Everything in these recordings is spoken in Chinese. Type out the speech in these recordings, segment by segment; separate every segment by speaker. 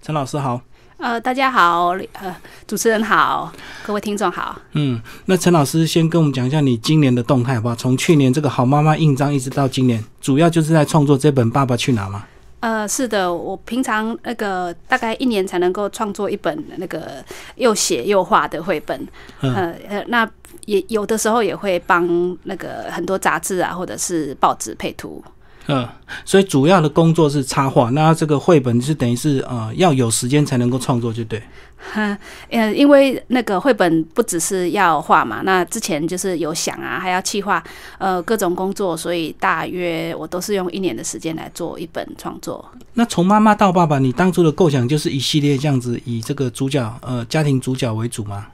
Speaker 1: 陈老师好。
Speaker 2: 呃，大家好，呃，主持人好，各位听众好。
Speaker 1: 嗯，那陈老师先跟我们讲一下你今年的动态好不好？从去年这个好妈妈印章一直到今年，主要就是在创作这本《爸爸去哪》吗？
Speaker 2: 呃，是的，我平常那个大概一年才能够创作一本那个又写又画的绘本。呃呃，那也有的时候也会帮那个很多杂志啊，或者是报纸配图。
Speaker 1: 嗯，所以主要的工作是插画，那这个绘本是等于是呃要有时间才能够创作，就对。
Speaker 2: 哈，呃，因为那个绘本不只是要画嘛，那之前就是有想啊，还要企划，呃，各种工作，所以大约我都是用一年的时间来做一本创作。
Speaker 1: 那从妈妈到爸爸，你当初的构想就是一系列这样子，以这个主角呃家庭主角为主吗？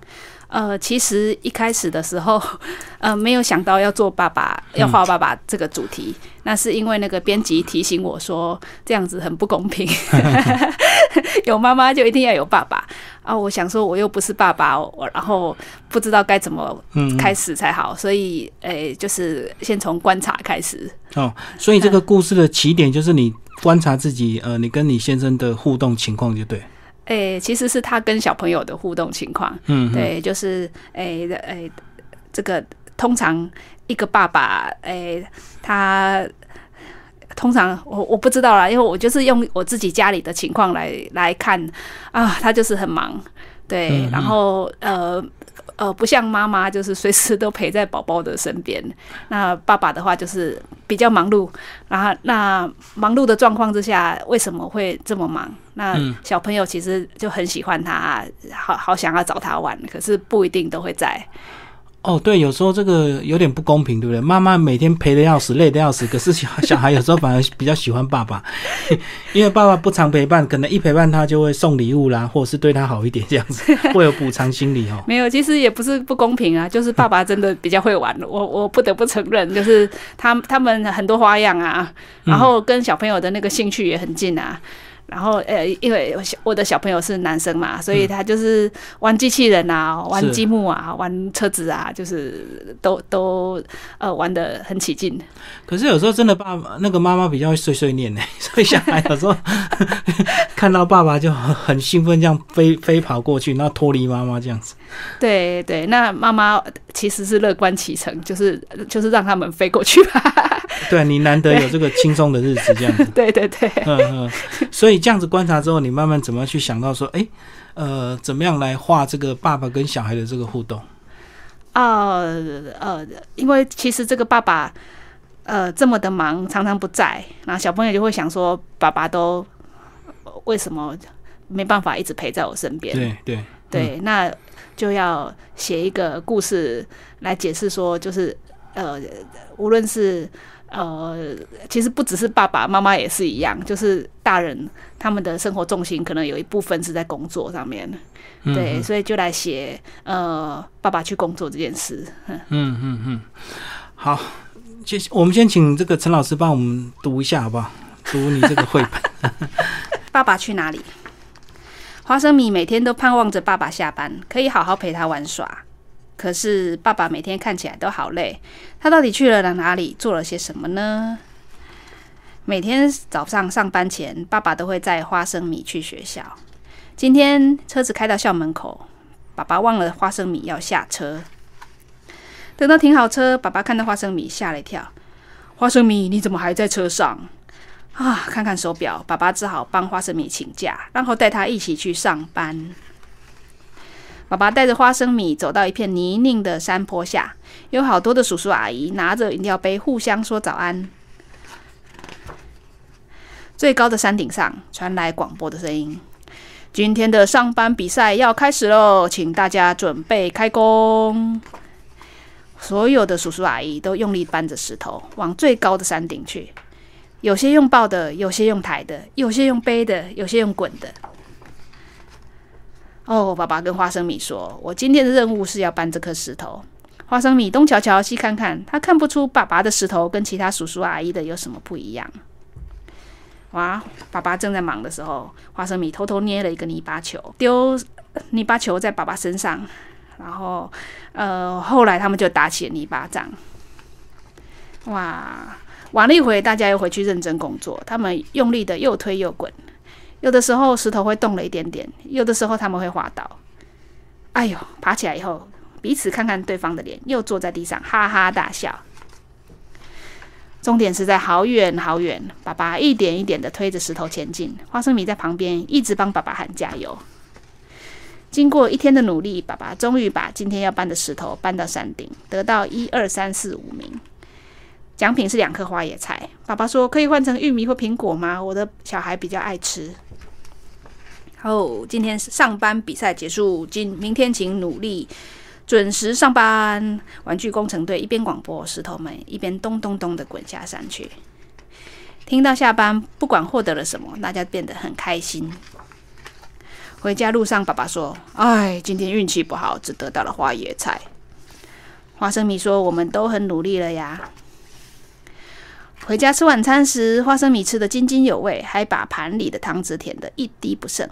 Speaker 2: 呃，其实一开始的时候，呃，没有想到要做爸爸，要画爸爸这个主题。那是因为那个编辑提醒我说，这样子很不公平，有妈妈就一定要有爸爸啊！我想说，我又不是爸爸，我然后不知道该怎么开始才好，所以诶，就是先从观察开始。
Speaker 1: 哦，所以这个故事的起点就是你观察自己，呃，你跟你先生的互动情况就对。
Speaker 2: 诶，其实是他跟小朋友的互动情况。嗯，对，就是诶诶，这个通常一个爸爸，诶，他通常我我不知道啦，因为我就是用我自己家里的情况来来看啊，他就是很忙，对，然后呃。呃，不像妈妈，就是随时都陪在宝宝的身边。那爸爸的话，就是比较忙碌。然后，那忙碌的状况之下，为什么会这么忙？那小朋友其实就很喜欢他，好好想要找他玩，可是不一定都会在。
Speaker 1: 哦，对，有时候这个有点不公平，对不对？妈妈每天陪的要死，累的要死，可是小 小孩有时候反而比较喜欢爸爸，因为爸爸不常陪伴，可能一陪伴他就会送礼物啦，或者是对他好一点，这样子会有补偿心理哦。
Speaker 2: 没有，其实也不是不公平啊，就是爸爸真的比较会玩，我我不得不承认，就是他他们很多花样啊，然后跟小朋友的那个兴趣也很近啊。然后，呃，因为我的小朋友是男生嘛，所以他就是玩机器人啊，玩积木啊，玩车子啊，就是都都呃玩的很起劲。
Speaker 1: 可是有时候真的爸爸那个妈妈比较碎碎念呢，所以小孩有时候 看到爸爸就很兴奋，这样飞飞跑过去，然后脱离妈妈这样子。
Speaker 2: 对对，那妈妈其实是乐观其成，就是就是让他们飞过去吧。
Speaker 1: 对你难得有这个轻松的日子，这样子。
Speaker 2: 对对对，嗯
Speaker 1: 嗯，所以这样子观察之后，你慢慢怎么去想到说，哎，呃，怎么样来画这个爸爸跟小孩的这个互动？
Speaker 2: 呃呃，因为其实这个爸爸呃这么的忙，常常不在，然后小朋友就会想说，爸爸都为什么没办法一直陪在我身边？
Speaker 1: 对对
Speaker 2: 对，那就要写一个故事来解释说，就是呃，无论是。呃，其实不只是爸爸妈妈也是一样，就是大人他们的生活重心可能有一部分是在工作上面，对，所以就来写呃爸爸去工作这件事。
Speaker 1: 嗯嗯嗯，好，先我们先请这个陈老师帮我们读一下好不好？读你这个绘本。
Speaker 2: 爸爸去哪里？花生米每天都盼望着爸爸下班，可以好好陪他玩耍。可是爸爸每天看起来都好累，他到底去了哪里，做了些什么呢？每天早上上班前，爸爸都会载花生米去学校。今天车子开到校门口，爸爸忘了花生米要下车。等到停好车，爸爸看到花生米，吓了一跳：“花生米，你怎么还在车上？”啊，看看手表，爸爸只好帮花生米请假，然后带他一起去上班。爸爸带着花生米走到一片泥泞的山坡下，有好多的叔叔阿姨拿着饮料杯互相说早安。最高的山顶上传来广播的声音：“今天的上班比赛要开始喽，请大家准备开工。”所有的叔叔阿姨都用力搬着石头往最高的山顶去，有些用抱的，有些用抬的，有些用背的，有些用滚的。哦，爸爸跟花生米说：“我今天的任务是要搬这颗石头。”花生米东瞧瞧西看看，他看不出爸爸的石头跟其他叔叔阿姨的有什么不一样。哇！爸爸正在忙的时候，花生米偷偷捏了一个泥巴球，丢泥巴球在爸爸身上，然后呃，后来他们就打起了泥巴仗。哇！玩了一会，大家又回去认真工作。他们用力的又推又滚。有的时候石头会动了一点点，有的时候他们会滑倒。哎呦，爬起来以后，彼此看看对方的脸，又坐在地上哈哈大笑。终点是在好远好远，爸爸一点一点的推着石头前进，花生米在旁边一直帮爸爸喊加油。经过一天的努力，爸爸终于把今天要搬的石头搬到山顶，得到一二三四五名。奖品是两颗花野菜。爸爸说：“可以换成玉米或苹果吗？我的小孩比较爱吃。”哦，今天上班比赛结束，今明天请努力。准时上班，玩具工程队一边广播，石头们一边咚咚咚的滚下山去。听到下班，不管获得了什么，大家变得很开心。回家路上，爸爸说：“哎，今天运气不好，只得到了花椰菜。”花生米说：“我们都很努力了呀。”回家吃晚餐时，花生米吃得津津有味，还把盘里的汤汁舔得一滴不剩。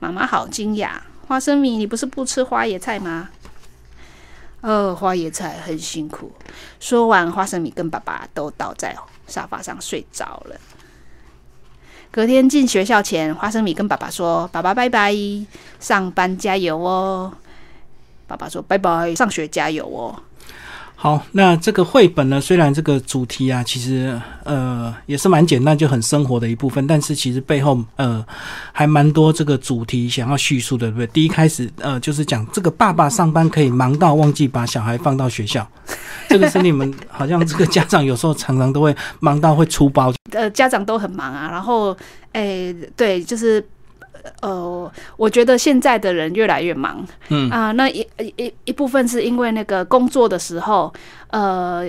Speaker 2: 妈妈好惊讶：“花生米，你不是不吃花椰菜吗？”哦，花椰菜很辛苦。说完，花生米跟爸爸都倒在沙发上睡着了。隔天进学校前，花生米跟爸爸说：“爸爸拜拜，上班加油哦。”爸爸说：“拜拜，上学加油哦。”
Speaker 1: 好，那这个绘本呢？虽然这个主题啊，其实呃也是蛮简单，就很生活的一部分，但是其实背后呃还蛮多这个主题想要叙述的，对不对？第一开始呃就是讲这个爸爸上班可以忙到忘记把小孩放到学校，这个是你们好像这个家长有时候常常都会忙到会出包。
Speaker 2: 呃，家长都很忙啊，然后哎，对，就是。呃，我觉得现在的人越来越忙，嗯啊，那一一一部分是因为那个工作的时候，呃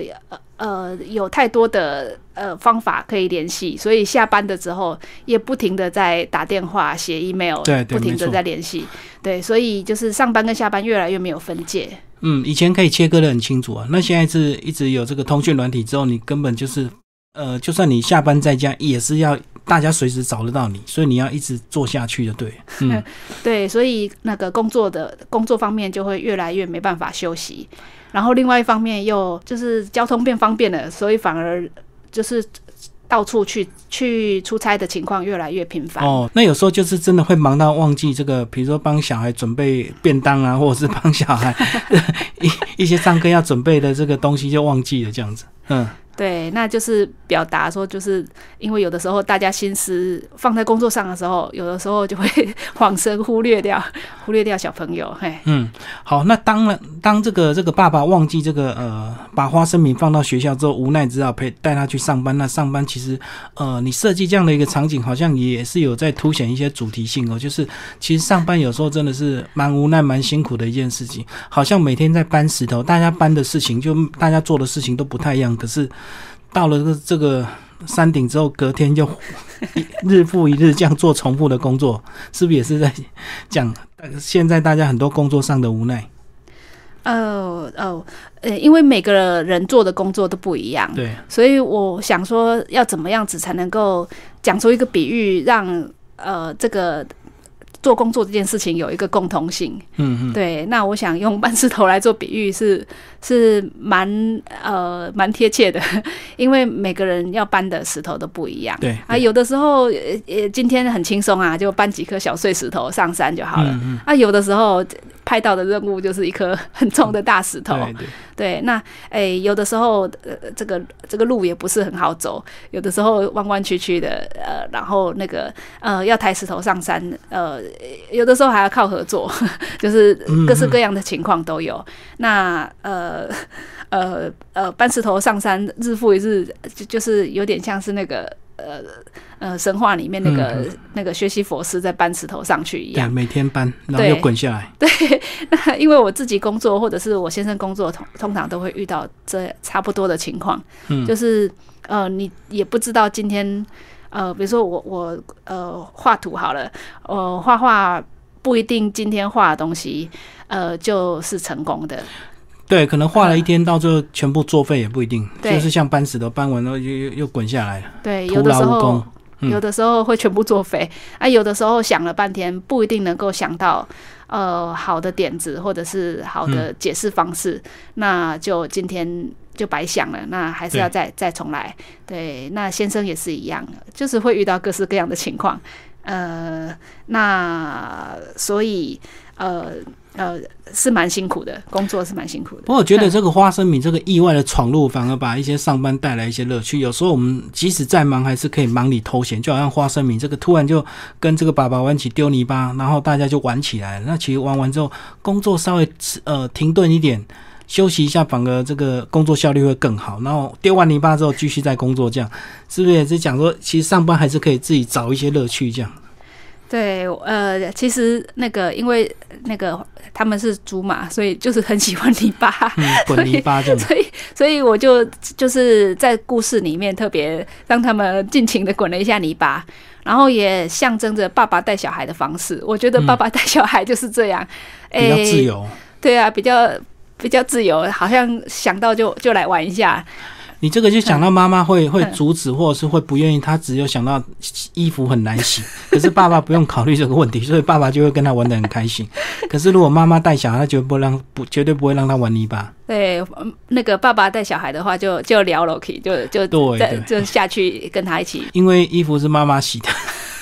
Speaker 2: 呃，有太多的呃方法可以联系，所以下班的时候也不停的在打电话、写 email，
Speaker 1: 对，
Speaker 2: 不停的在联系，对，所以就是上班跟下班越来越没有分界。
Speaker 1: 嗯，以前可以切割的很清楚啊，那现在是一直有这个通讯软体之后，你根本就是。呃，就算你下班在家，也是要大家随时找得到你，所以你要一直做下去就，对，嗯，
Speaker 2: 对，所以那个工作的工作方面就会越来越没办法休息，然后另外一方面又就是交通变方便了，所以反而就是到处去去出差的情况越来越频繁。
Speaker 1: 哦，那有时候就是真的会忙到忘记这个，比如说帮小孩准备便当啊，或者是帮小孩 一一些上课要准备的这个东西就忘记了，这样子，嗯。
Speaker 2: 对，那就是表达说，就是因为有的时候大家心思放在工作上的时候，有的时候就会 恍神忽略掉，忽略掉小朋友。嘿，
Speaker 1: 嗯，好，那当了当这个这个爸爸忘记这个呃，把花生米放到学校之后，无奈只好陪带他去上班。那上班其实呃，你设计这样的一个场景，好像也是有在凸显一些主题性哦。就是其实上班有时候真的是蛮无奈、蛮辛苦的一件事情，好像每天在搬石头，大家搬的事情就大家做的事情都不太一样，可是。到了这个这个山顶之后，隔天就 日复一日这样做重复的工作，是不是也是在讲现在大家很多工作上的无奈？
Speaker 2: 哦哦，呃，因为每个人做的工作都不一样，
Speaker 1: 对，
Speaker 2: 所以我想说，要怎么样子才能够讲出一个比喻，让呃这个。做工作这件事情有一个共同性，嗯嗯，对，那我想用搬石头来做比喻是 是蛮呃蛮贴切的，因为每个人要搬的石头都不一样，
Speaker 1: 对
Speaker 2: 啊，有的时候呃今天很轻松啊，就搬几颗小碎石头上山就好了，嗯。啊，有的时候。派到的任务就是一颗很重的大石头，对，那诶，有的时候呃，这个这个路也不是很好走，有的时候弯弯曲曲的，呃，然后那个呃，要抬石头上山，呃，有的时候还要靠合作，就是各式各样的情况都有。那呃呃呃，搬石头上山，日复一日，就就是有点像是那个。呃呃，神话里面那个那个学习佛斯在搬石头上去一样，
Speaker 1: 每天搬，然后又滚下来。
Speaker 2: 对，那因为我自己工作或者是我先生工作，通通常都会遇到这差不多的情况。嗯，就是呃，你也不知道今天呃，比如说我我呃画图好了，呃画画不一定今天画的东西呃就是成功的。
Speaker 1: 对，可能画了一天，到最后全部作废也不一定。就是像搬石头，搬完了又又又滚下来了。
Speaker 2: 对，有的时候有的时候会全部作废啊，有的时候想了半天，不一定能够想到呃好的点子或者是好的解释方式，那就今天就白想了。那还是要再再重来。对，那先生也是一样，就是会遇到各式各样的情况。呃，那所以呃呃是蛮辛苦的，工作是蛮辛苦的。
Speaker 1: 不过我觉得这个花生米这个意外的闯入，反而把一些上班带来一些乐趣。有时候我们即使再忙，还是可以忙里偷闲。就好像花生米这个，突然就跟这个爸爸玩起丢泥巴，然后大家就玩起来了。那其实玩完之后，工作稍微呃停顿一点，休息一下，反而这个工作效率会更好。然后丢完泥巴之后，继续再工作，这样是不是也是讲说，其实上班还是可以自己找一些乐趣这样？
Speaker 2: 对，呃，其实那个因为那个他们是猪嘛，所以就是很喜欢泥巴，
Speaker 1: 滚泥巴这样。
Speaker 2: 所以，所以我就就是在故事里面特别让他们尽情的滚了一下泥巴，然后也象征着爸爸带小孩的方式。我觉得爸爸带小孩就是这样，
Speaker 1: 比较自由。
Speaker 2: 对啊，比较比较自由，好像想到就就来玩一下。
Speaker 1: 你这个就想到妈妈会会阻止，或者是会不愿意，他只有想到衣服很难洗，可是爸爸不用考虑这个问题，所以爸爸就会跟他玩的很开心。可是如果妈妈带小孩，他绝不让不绝对不会让他玩泥巴。
Speaker 2: 对，那个爸爸带小孩的话，就就聊了，可以就就
Speaker 1: 对，
Speaker 2: 就下去跟他一起。
Speaker 1: 因为衣服是妈妈洗的。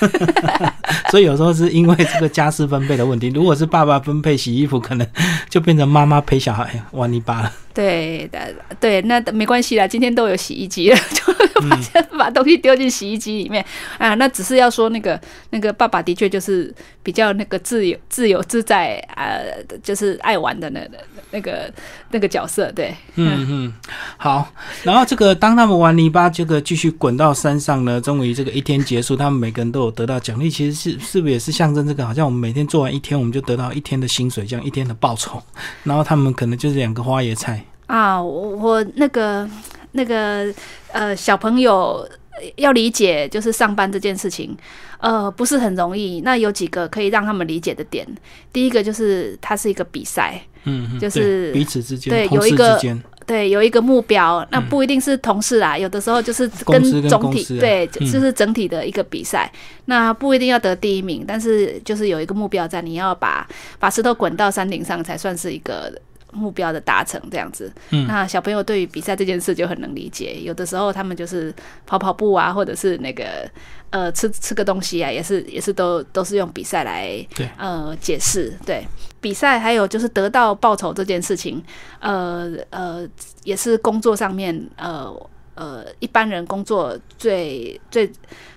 Speaker 1: 所以有时候是因为这个家事分配的问题。如果是爸爸分配洗衣服，可能就变成妈妈陪小孩玩泥巴了。
Speaker 2: 对的，对，那没关系啦，今天都有洗衣机了，就把把东西丢进洗衣机里面啊。那只是要说那个那个爸爸的确就是比较那个自由自由自在啊，就是爱玩的那个那个那个角色。对，
Speaker 1: 嗯嗯，好。然后这个当他们玩泥巴，这个继续滚到山上呢，终于这个一天结束，他们每个人都有得到奖励。其实是是不是也是象征这个？好像我们每天做完一天，我们就得到一天的薪水，这样一天的报酬。然后他们可能就是两个花椰菜。
Speaker 2: 啊，我我那个那个呃小朋友要理解就是上班这件事情，呃不是很容易。那有几个可以让他们理解的点，第一个就是它是一个比赛，
Speaker 1: 嗯，
Speaker 2: 就是
Speaker 1: 彼此之间
Speaker 2: 对有一个对有一个目标，那不一定是同事啊，有的时候就是跟总体对，就是整体的一个比赛。那不一定要得第一名，但是就是有一个目标在，你要把把石头滚到山顶上才算是一个。目标的达成这样子，那小朋友对于比赛这件事就很能理解。有的时候他们就是跑跑步啊，或者是那个呃吃吃个东西啊，也是也是都都是用比赛来呃解释。对比赛还有就是得到报酬这件事情，呃呃也是工作上面呃呃一般人工作最最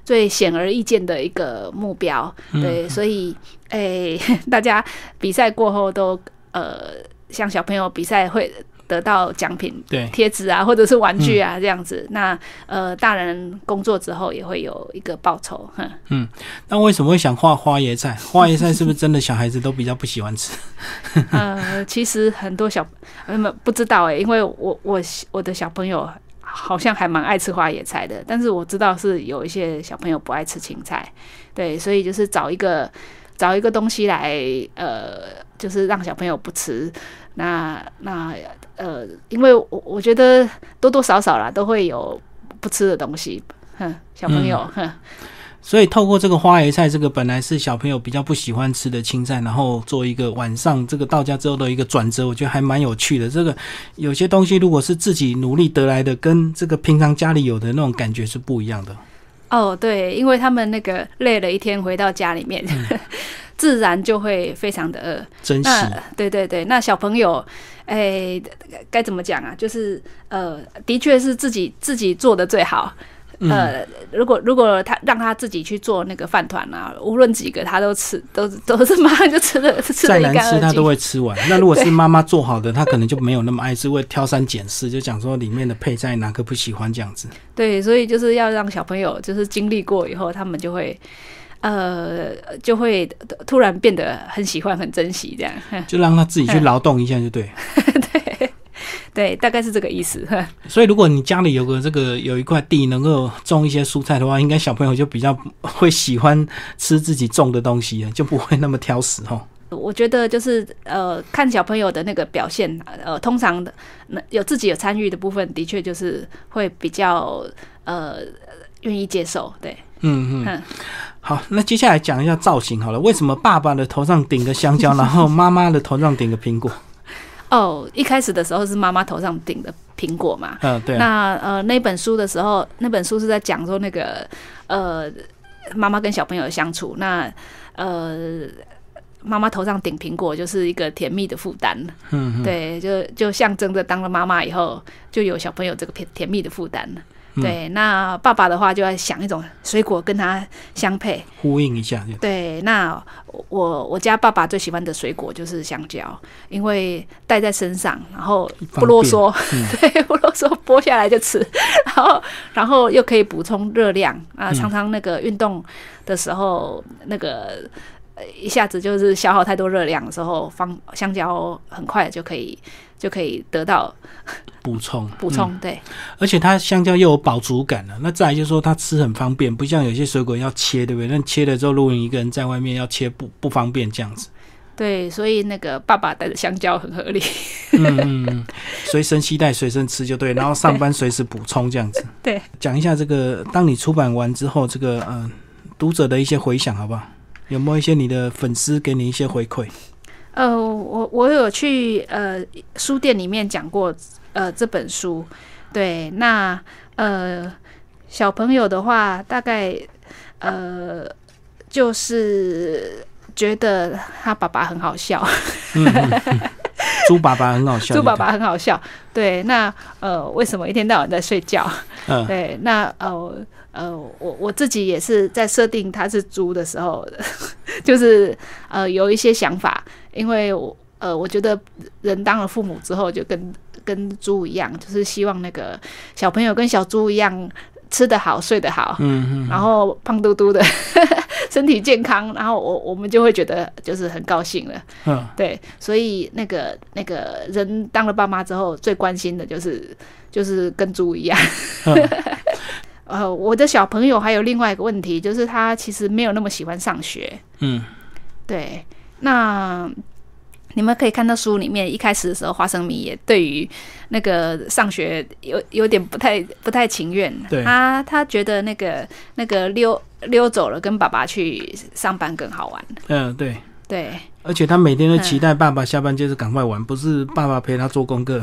Speaker 2: 最显而易见的一个目标。对，所以诶 大家比赛过后都呃。像小朋友比赛会得到奖品，
Speaker 1: 对
Speaker 2: 贴纸啊，或者是玩具啊这样子。那呃，大人工作之后也会有一个报酬。
Speaker 1: 哼嗯，那为什么会想画花椰菜？花椰菜是不是真的小孩子都比较不喜欢吃？
Speaker 2: 呃，其实很多小呃不知道哎，因为我我我的小朋友好像还蛮爱吃花椰菜的，但是我知道是有一些小朋友不爱吃青菜。对，所以就是找一个找一个东西来呃。就是让小朋友不吃，那那呃，因为我我觉得多多少少啦都会有不吃的东西，哼，小朋友，哼。
Speaker 1: 所以透过这个花椰菜，这个本来是小朋友比较不喜欢吃的青菜，然后做一个晚上这个到家之后的一个转折，我觉得还蛮有趣的。这个有些东西如果是自己努力得来的，跟这个平常家里有的那种感觉是不一样的。
Speaker 2: 哦，对，因为他们那个累了一天回到家里面。自然就会非常的饿，
Speaker 1: 珍惜。
Speaker 2: 对对对，那小朋友，哎，该怎么讲啊？就是呃，的确是自己自己做的最好。呃，如果如果他让他自己去做那个饭团啊，无论几个他都吃，都都是马上就吃的，吃
Speaker 1: 再难吃他都会吃完。那如果是妈妈做好的，他可能就没有那么爱吃，会挑三拣四，就讲说里面的配菜哪个不喜欢这样子。
Speaker 2: 对，所以就是要让小朋友就是经历过以后，他们就会。呃，就会突然变得很喜欢、很珍惜这样，
Speaker 1: 就让他自己去劳动一下就对。
Speaker 2: 对 对，大概是这个意思。
Speaker 1: 所以，如果你家里有个这个有一块地，能够种一些蔬菜的话，应该小朋友就比较 会喜欢吃自己种的东西，就不会那么挑食哦。
Speaker 2: 我觉得就是呃，看小朋友的那个表现，呃，通常的有自己有参与的部分，的确就是会比较呃愿意接受。对，
Speaker 1: 嗯嗯。好，那接下来讲一下造型好了。为什么爸爸的头上顶个香蕉，然后妈妈的头上顶个苹果？
Speaker 2: 哦，一开始的时候是妈妈头上顶的苹果嘛。
Speaker 1: 嗯，对。
Speaker 2: 那呃，那本书的时候，那本书是在讲说那个呃妈妈跟小朋友的相处，那呃。妈妈头上顶苹果就是一个甜蜜的负担，
Speaker 1: 嗯，
Speaker 2: 对，就就象征着当了妈妈以后，就有小朋友这个甜甜蜜的负担。对，那爸爸的话就要想一种水果跟他相配，
Speaker 1: 呼应一下。
Speaker 2: 对，那我我家爸爸最喜欢的水果就是香蕉，因为带在身上，然后不啰嗦，对，不啰嗦，剥下来就吃，然后然后又可以补充热量啊，常常那个运动的时候那个。一下子就是消耗太多热量的时候，放香蕉很快就可以就可以得到
Speaker 1: 补充
Speaker 2: 补充对，
Speaker 1: 而且它香蕉又有饱足感了。那再来就是说它吃很方便，不像有些水果要切，对不对？那切了之后，如果你一个人在外面要切不不方便这样子。
Speaker 2: 对，所以那个爸爸带着香蕉很合理。
Speaker 1: 嗯嗯，随身携带随身吃就对，然后上班随时补充这样子。
Speaker 2: 对，
Speaker 1: 讲一下这个，当你出版完之后，这个嗯读者的一些回想，好不好？有没有一些你的粉丝给你一些回馈？
Speaker 2: 呃，我我有去呃书店里面讲过呃这本书，对，那呃小朋友的话，大概呃就是觉得他爸爸很好笑，
Speaker 1: 猪爸爸很好笑，
Speaker 2: 猪爸爸很好笑，对，那呃为什么一天到晚在睡觉？嗯，对，那呃。呃，我我自己也是在设定他是猪的时候，就是呃有一些想法，因为我呃我觉得人当了父母之后，就跟跟猪一样，就是希望那个小朋友跟小猪一样吃得好、睡得好，
Speaker 1: 嗯嗯，
Speaker 2: 然后胖嘟嘟的，身体健康，然后我我们就会觉得就是很高兴了，
Speaker 1: 嗯，
Speaker 2: 对，所以那个那个人当了爸妈之后，最关心的就是就是跟猪一样。呃，我的小朋友还有另外一个问题，就是他其实没有那么喜欢上学。
Speaker 1: 嗯，
Speaker 2: 对。那你们可以看到书里面一开始的时候，花生米也对于那个上学有有点不太不太情愿。
Speaker 1: 对。
Speaker 2: 他他觉得那个那个溜溜走了，跟爸爸去上班更好玩。
Speaker 1: 嗯，对。
Speaker 2: 对。
Speaker 1: 而且他每天都期待爸爸下班就是赶快玩，不是爸爸陪他做功课。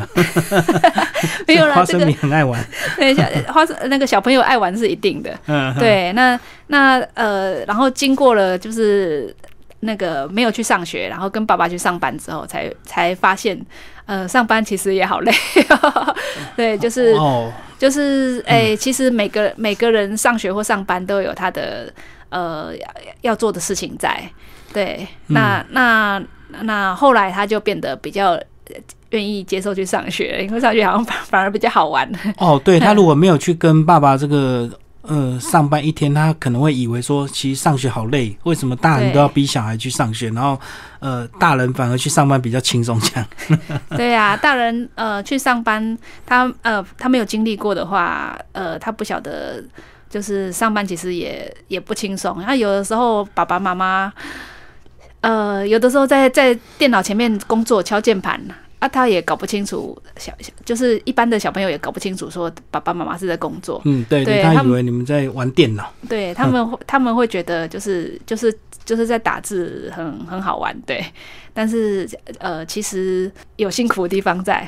Speaker 2: 没有了，
Speaker 1: 花生米很爱玩。
Speaker 2: 对，小花生那个小朋友爱玩是一定的。
Speaker 1: 嗯，
Speaker 2: 对，那那呃，然后经过了就是那个没有去上学，然后跟爸爸去上班之后，才才发现，呃，上班其实也好累。对，就是就是哎，其实每个每个人上学或上班都有他的呃要做的事情在。对，那那那后来他就变得比较愿意接受去上学，因为上学好像反反而比较好玩。
Speaker 1: 哦，对他如果没有去跟爸爸这个呃上班一天，他可能会以为说其实上学好累，为什么大人都要逼小孩去上学，然后呃大人反而去上班比较轻松这样。
Speaker 2: 对啊，大人呃去上班，他呃他没有经历过的话，呃他不晓得就是上班其实也也不轻松。然后有的时候爸爸妈妈。呃，有的时候在在电脑前面工作敲键盘啊，他也搞不清楚小小，就是一般的小朋友也搞不清楚说爸爸妈妈是在工作。
Speaker 1: 嗯，对，对他以为你们在玩电脑。
Speaker 2: 对他们，他们会觉得就是就是就是在打字，很很好玩。对，但是呃，其实有辛苦的地方在。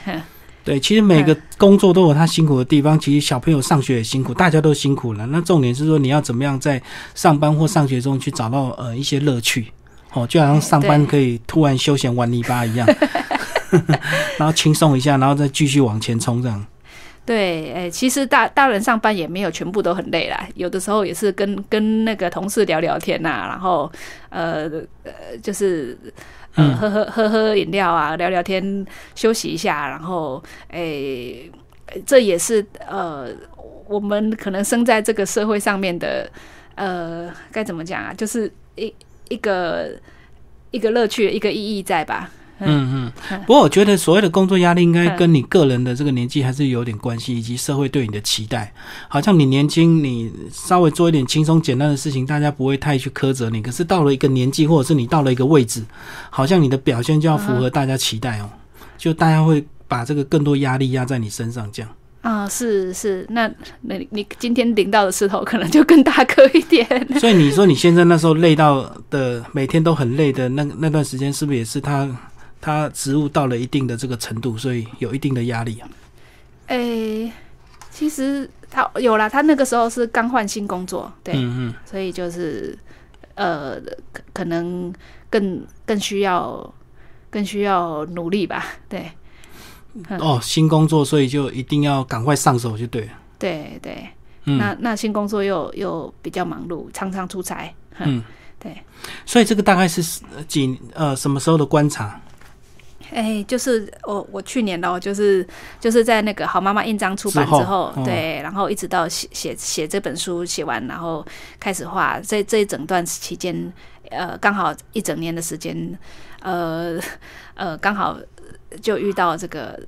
Speaker 1: 对，其实每个工作都有他辛苦的地方。其实小朋友上学也辛苦，大家都辛苦了。那重点是说，你要怎么样在上班或上学中去找到呃一些乐趣。哦，就好像上班可以突然休闲玩泥巴一样，然后轻松一下，然后再继续往前冲这样。
Speaker 2: 对，哎，其实大大人上班也没有全部都很累啦，有的时候也是跟跟那个同事聊聊天呐，然后呃呃，就是呃喝喝喝喝饮料啊，聊聊天，休息一下，然后哎，这也是呃我们可能生在这个社会上面的呃该怎么讲啊，就是一。一个一个乐趣，一个意义在吧？
Speaker 1: 嗯嗯。不过我觉得所谓的工作压力，应该跟你个人的这个年纪还是有点关系，以及社会对你的期待。好像你年轻，你稍微做一点轻松简单的事情，大家不会太去苛责你。可是到了一个年纪，或者是你到了一个位置，好像你的表现就要符合大家期待哦。就大家会把这个更多压力压在你身上，这样。
Speaker 2: 啊，是是，那那你今天领到的石头可能就更大颗一点。
Speaker 1: 所以你说你现在那时候累到的，每天都很累的那那段时间，是不是也是他他职务到了一定的这个程度，所以有一定的压力啊？
Speaker 2: 诶，其实他有啦，他那个时候是刚换新工作，对，
Speaker 1: 嗯嗯，
Speaker 2: 所以就是呃，可可能更更需要更需要努力吧，对
Speaker 1: 哦，新工作，所以就一定要赶快上手就对了。
Speaker 2: 对对。
Speaker 1: 嗯，
Speaker 2: 那那新工作又又比较忙碌，常常出差，
Speaker 1: 嗯，
Speaker 2: 对，
Speaker 1: 所以这个大概是几呃什么时候的观察？
Speaker 2: 哎，就是我我去年咯，就是就是在那个好妈妈印章出版之后，
Speaker 1: 嗯
Speaker 2: 对，然后一直到写写写这本书写完，然后开始画，这这一整段期间，呃，刚好一整年的时间，呃呃，刚好就遇到这个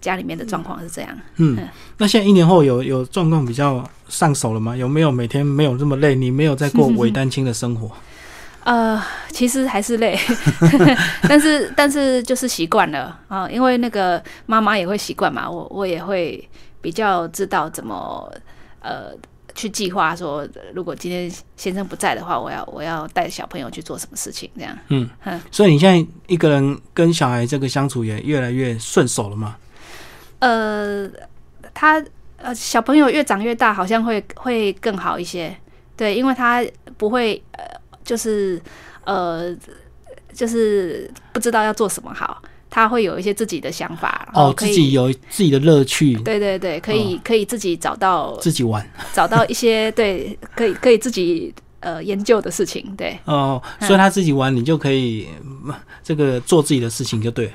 Speaker 2: 家里面的状况是这样。
Speaker 1: 嗯
Speaker 2: 嗯，
Speaker 1: 那现在一年后有有状况比较上手了吗？有没有每天没有这么累？你没有在过 伪单亲的生活？
Speaker 2: 呃，其实还是累，但是但是就是习惯了啊、因为那个妈妈也会习惯嘛，我我也会比较知道怎么呃去计划说，如果今天先生不在的话，我要我要带小朋友去做什么事情，这样。
Speaker 1: 嗯
Speaker 2: 嗯
Speaker 1: 所以你现在一个人跟小孩这个相处也越来越顺手了吗？
Speaker 2: 呃，他呃小朋友越长越大，好像会会更好一些，对，因为他不会呃就是呃就是不知道要做什么好，他会有一些自己的想法，然后
Speaker 1: 哦，
Speaker 2: 可以
Speaker 1: 自己有自己的乐趣，
Speaker 2: 对对对，可以、可以自己找到
Speaker 1: 自己玩。
Speaker 2: 找到一些 对可以可以自己呃研究的事情，对。
Speaker 1: 哦，
Speaker 2: 嗯。
Speaker 1: 所以他自己玩，你就可以嗯这个做自己的事情就对了。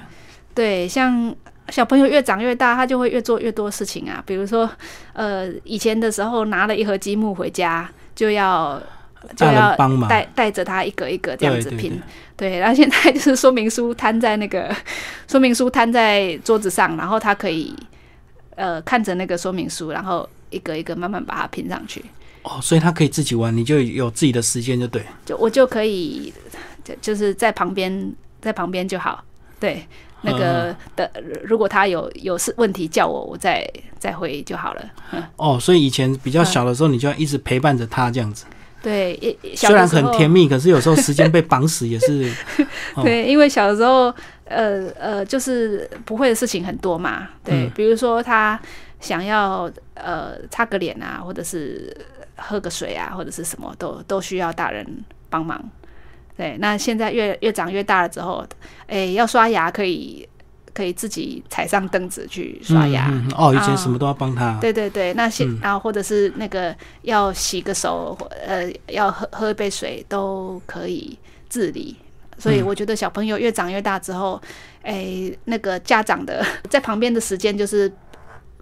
Speaker 2: 对，像小朋友越长越大，他就会越做越多事情啊。比如说，呃，以前的时候拿了一盒积木回家，就要就要
Speaker 1: 帮忙，
Speaker 2: 带带着他一个一个这样子拼
Speaker 1: 对对对。
Speaker 2: 对，然后现在就是 说明书摊在那个说明书摊在桌子上，然后他可以呃看着那个说明书，然后一个一个慢慢把它拼上去。
Speaker 1: 哦，所以他可以自己玩，你就有自己的时间就对。
Speaker 2: 就我就可以就就是在旁边在旁边就好。对，那个的如果他有有事问题叫我，我再再回就好了。嗯，
Speaker 1: 哦，所以以前比较小的时候，你就要一直陪伴着他这样子，
Speaker 2: 对，也
Speaker 1: 虽然很甜蜜，可是有时候时间被绑死也是。哦
Speaker 2: 对，因为小的时候，呃呃，就是不会的事情很多嘛。对，
Speaker 1: 嗯
Speaker 2: 比如说他想要呃擦个脸啊，或者是喝个水啊，或者是什么都都需要大人帮忙。对，那现在越越长越大了之后，哎，要刷牙可以可以自己踩上凳子去刷牙。
Speaker 1: 嗯嗯嗯哦，以前
Speaker 2: 啊
Speaker 1: 什么都要帮他。
Speaker 2: 对对对，那现、
Speaker 1: 嗯
Speaker 2: 然后或者是那个要洗个手，或呃，要喝喝一杯水都可以自理。所以
Speaker 1: 嗯
Speaker 2: 我觉得小朋友越长越大之后，哎、那个家长的 在旁边的时间就是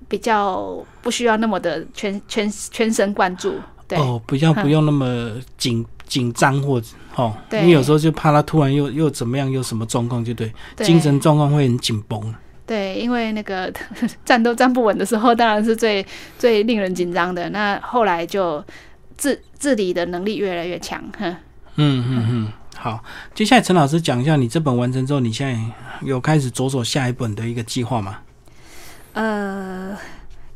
Speaker 2: 比较不需要那么的全全全神贯注。对、
Speaker 1: 哦，不要不用那么紧紧张或者哦，
Speaker 2: 对
Speaker 1: 因为有时候就怕他突然又又怎么样，又什么状况，就对，
Speaker 2: 对
Speaker 1: 精神状况会很紧绷。
Speaker 2: 对，因为那个 站都站不稳的时候，当然是最最令人紧张的。那后来就自自理的能力越来越强。哼。
Speaker 1: 嗯嗯嗯，好，接下来陈老师讲一下，你这本完成之后，你现在有开始着手下一本的一个计划吗？
Speaker 2: 呃，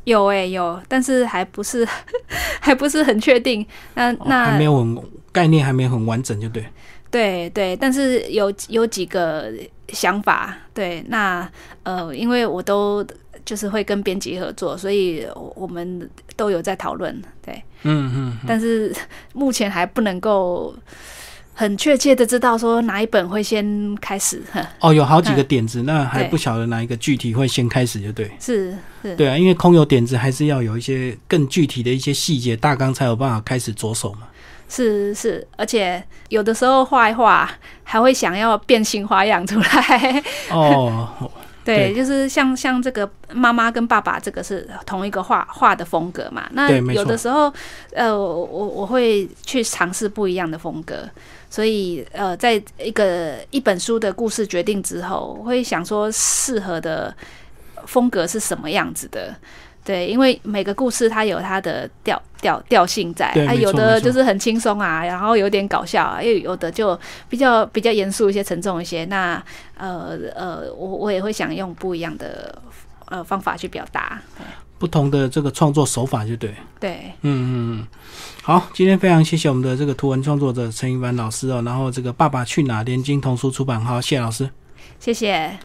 Speaker 2: 有诶、有，但是还不是 还不是很确定。那
Speaker 1: 哦
Speaker 2: 那、
Speaker 1: 还没有很概念，还没有很完整，就对。
Speaker 2: 对对，但是有有几个想法。对，那呃，因为我都就是会跟编辑合作，所以我们都有在讨论。对，
Speaker 1: 嗯嗯，
Speaker 2: 但是目前还不能够很确切的知道说哪一本会先开始。
Speaker 1: 哦，有好几个点子，那还不晓得哪一个具体会先开始，就对。
Speaker 2: 是是，
Speaker 1: 对啊，因为空有点子，还是要有一些更具体的一些细节大纲，才有办法开始着手嘛。
Speaker 2: 是是，而且有的时候画一画还会想要变新花样出来。
Speaker 1: 哦，
Speaker 2: 对，
Speaker 1: 对
Speaker 2: 就是像像这个妈妈跟爸爸，这个是同一个画画的风格嘛。那有的时候，呃，我我我会去尝试不一样的风格，所以呃，在一个一本书的故事决定之后，我会想说适合的风格是什么样子的。对，因为每个故事它有它的调调调性在，啊，
Speaker 1: 对没错
Speaker 2: 有的就是很轻松啊，然后有点搞笑啊，又有的就比较比较严肃一些、沉重一些。那呃呃，我我也会想用不一样的呃方法去表达。
Speaker 1: 不同的这个创作手法，就对。
Speaker 2: 对，
Speaker 1: 嗯嗯嗯，好，今天非常谢谢我们的这个图文创作者陈一凡老师哦，然后这个《爸爸去哪》连经童书出版，好，谢谢老师。
Speaker 2: 谢谢。